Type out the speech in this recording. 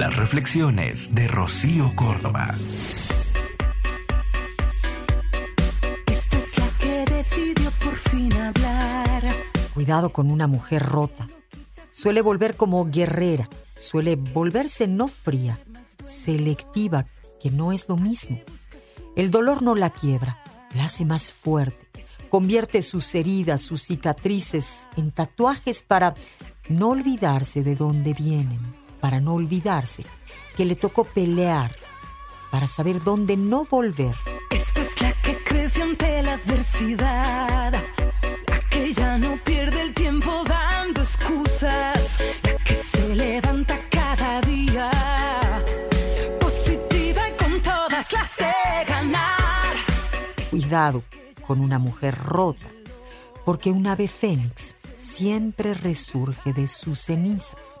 Las reflexiones de Rocío Córdoba. Esta es la que decidió por fin hablar. Cuidado con una mujer rota. Suele volver como guerrera, suele volverse no fría, selectiva, que no es lo mismo. El dolor no la quiebra, la hace más fuerte, convierte sus heridas, sus cicatrices en tatuajes para no olvidarse de dónde vienen, para no olvidarse que le tocó pelear, para saber dónde no volver. Esta es la que crece ante la adversidad. La que ya no pierde el tiempo dando excusas. La que se levanta cada día. Positiva y con todas las de ganar. Cuidado con una mujer rota, porque un ave fénix siempre resurge de sus cenizas.